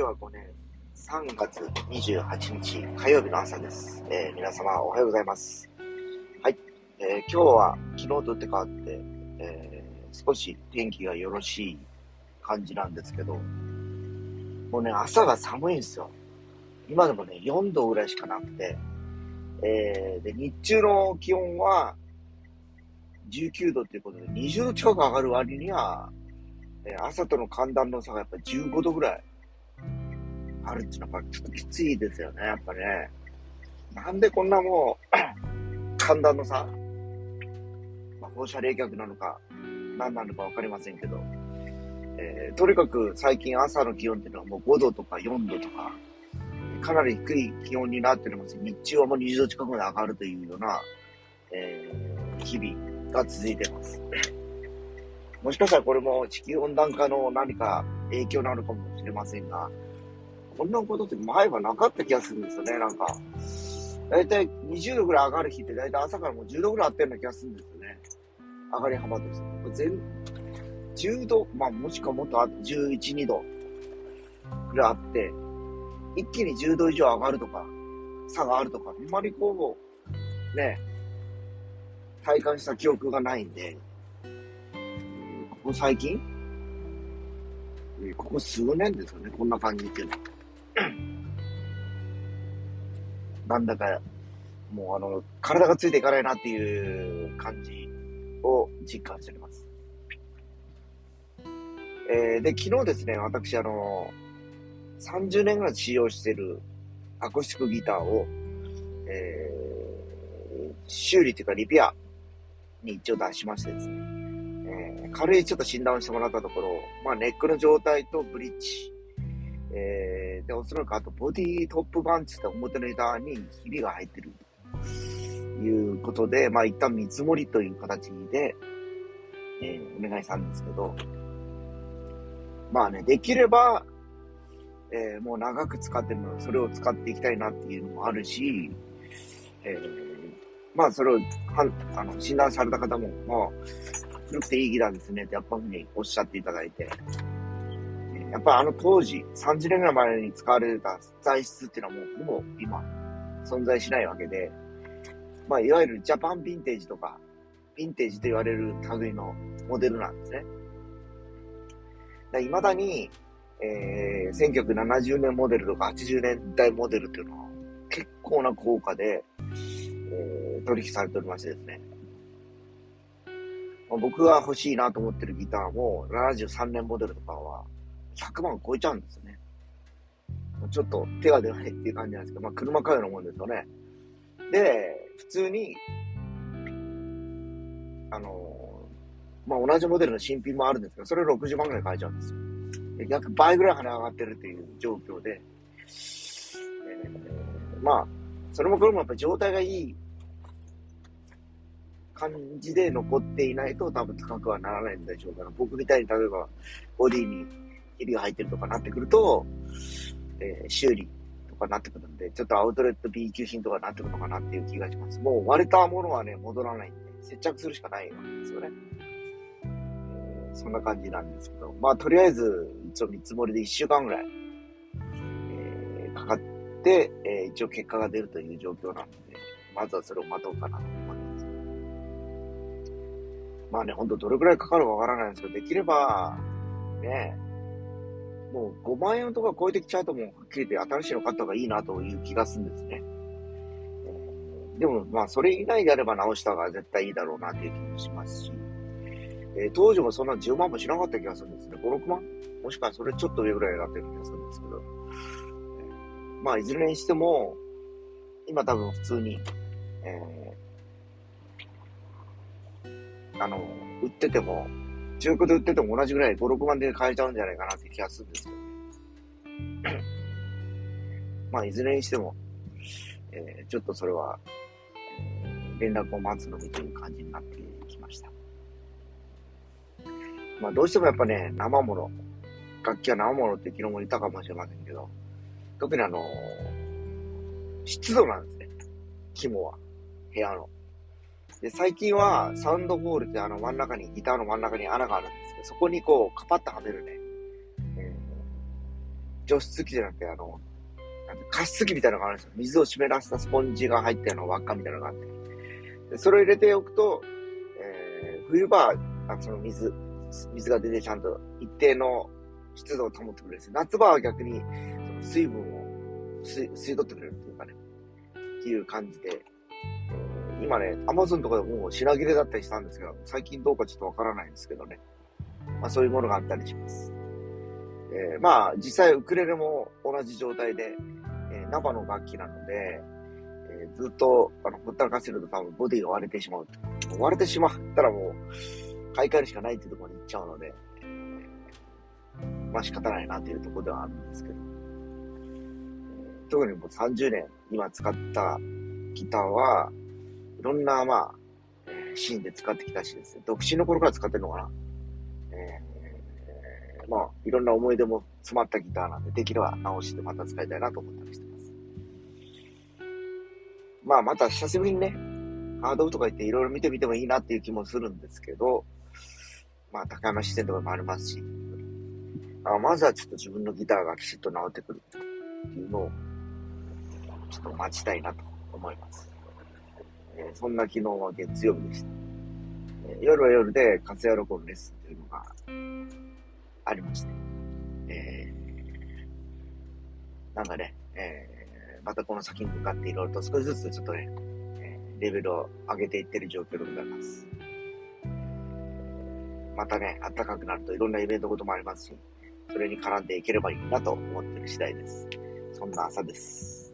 令和5年3月28日火曜日の朝です。えー皆様おはようございます。はい。えー今日は昨日と打って変わって、えー少し天気がよろしい感じなんですけど、もうね、朝が寒いんですよ。今でもね、4度ぐらいしかなくて、えーで、日中の気温は19度ということで、20度近く上がる割には、え朝との寒暖の差がやっぱり15度ぐらいあるっていうのはちょっときついですよね、やっぱね。なんでこんなもう、寒暖の差、まあ、放射冷却なのか、何なのかわかりませんけど、えーとにかく最近朝の気温っていうのはもう5度とか4度とか、かなり低い気温になっております。日中はもう20度近くまで上がるというような、えー日々が続いています。もしかしたらこれも地球温暖化の何か影響なのかもしれませんが、こんなことって前はなかった気がするんですよね、なんか。だいたい20度ぐらい上がる日ってだいたい朝からもう10度ぐらいあったような気がするんですよね。上がり幅として。全10度、まあもしくはもっとあ11、2度ぐらいあって、一気に10度以上上がるとか、差があるとか、あんまりこう、ね、体感した記憶がないんで、ここ最近？ここ数年ですよね、こんな感じっていうのは。なんだか、もうあの、体がついていかないなっていう感じを実感しております。えーで、昨日ですね、私あの、30年ぐらい使用してるアコースティックギターを、えー修理というかリペアに一応出しましてですね、えー軽いちょっと診断をしてもらったところ、まあ、ネックの状態とブリッジ、えーで、おそらくあとボディトップバンチって表の板にひびが入ってる。いうことで、まあ、一旦見積もりという形で、えーお願いしたんですけど、まあね、できれば、えーもう長く使ってるので、それを使っていきたいなっていうのもあるし、えーまあ、それを、はあの、診断された方も、まあ、古くていいギターですねって、やっぱふうにおっしゃっていただいて、やっぱあの当時、30年ぐらい前に使われてた材質っていうのはもうほぼ今、存在しないわけで、まあ、いわゆるジャパンヴィンテージとか、ヴィンテージと言われる類のモデルなんですね。いまだに、えー1970年モデルとか80年代モデルっていうのは結構な効果で、えー取引されておりましてですね。まあ僕が欲しいなと思ってるギターも73年モデルとかは100万超えちゃうんですよね。ちょっと手が出ないっていう感じなんですけど、まあ車買うようなもんですよね。で、普通に、あのまあ同じモデルの新品もあるんですけど、それ60万ぐらい買えちゃうんですよ。で約倍ぐらい跳ね上がってるっていう状況で、えーまあ、それもこれもやっぱ状態がいい感じで残っていないと多分高くはならないんでしょうから、僕みたいに例えばボディにひびが入ってるとかなってくると、えー修理とかなってくるんで、ちょっとアウトレット B 級品とかなってくるのかなっていう気がします。もう割れたものはね、戻らないんで、接着するしかないわけですよね。えーそんな感じなんですけど、まあとりあえず、一応見積もりで1週間ぐらい、えーかかって、えー一応結果が出るという状況なので、まずはそれを待とうかなと思います。まあね、ほんとどれくらいかかるかわからないんですけど、できれば、ね、もう5万円とか超えてきちゃうともう、はっきり言って新しいの買った方がいいなという気がするんですね。でも、まあ、それ以外であれば直した方が絶対いいだろうなという気もしますし、えー当時もそんな10万もしなかった気がするんですね。5、6万？もしくはそれちょっと上ぐらいだったような気がするんですけど、まあ、いずれにしても、今多分普通に、えーあの、売ってても、中古で売ってても同じぐらい5、6万で買えちゃうんじゃないかなって気がするんですよね。まあ、いずれにしても、えーちょっとそれは、えー連絡を待つのみという感じになってきました。まあ、どうしてもやっぱね、生もの、楽器は生ものって昨日も言ったかもしれませんけど、特にあの、湿度なんですね。肝は。部屋の。で、最近はサウンドホールってあの真ん中に、ギターの真ん中に穴があるんですけど、そこにこう、カパッとはめるね、えー除湿機じゃなくて、あの、加湿器みたいなのがあるんですよ。水を湿らせたスポンジが入ったような輪っかみたいなのがあって。でそれを入れておくと、えー、冬場は、その水、水が出てちゃんと一定の湿度を保ってくれるんです夏場は逆に、その水分を吸い吸い取ってくれるっていうかね、っていう感じで、今ね、アマゾンとかでもう品切れだったりしたんですけど、最近どうかちょっとわからないんですけどね。まあそういうものがあったりします。えー、まあ実際ウクレレも同じ状態で、えー、生の楽器なので、えー、ずっと、あの、ほったらかしてると多分ボディが割れてしまう。割れてしまったらもう、買い替えるしかないっていうところに行っちゃうので、まあ仕方ないなというところではあるんですけど。特にもう30年今使ったギターは、いろんな、まあ、えー、シーンで使ってきたしですね、独身の頃から使ってるのかな。えー、まあ、いろんな思い出も詰まったギターなんで、できれば直してまた使いたいなと思ったりしてます。まあ、また久しぶりにね、ハードオフとか言っていろいろ見てみてもいいなっていう気もするんですけど、まあ、高山支店とかもありますし、あまずはちょっと自分のギターがきちっと直ってくるっていうのをちょっと待ちたいなと思います。えー、そんな昨日は月曜日でした。えー、夜は夜で活やろこのレッスンというのがありまして、えー、なんかね、えー、またこの先に向かっていろいろと少しずつちょっとね、えー、レベルを上げていってる状況でございます。またね、暖かくなるといろんなイベントこともありますし、それに絡んでいければいいなと思ってる次第です。そんな朝です。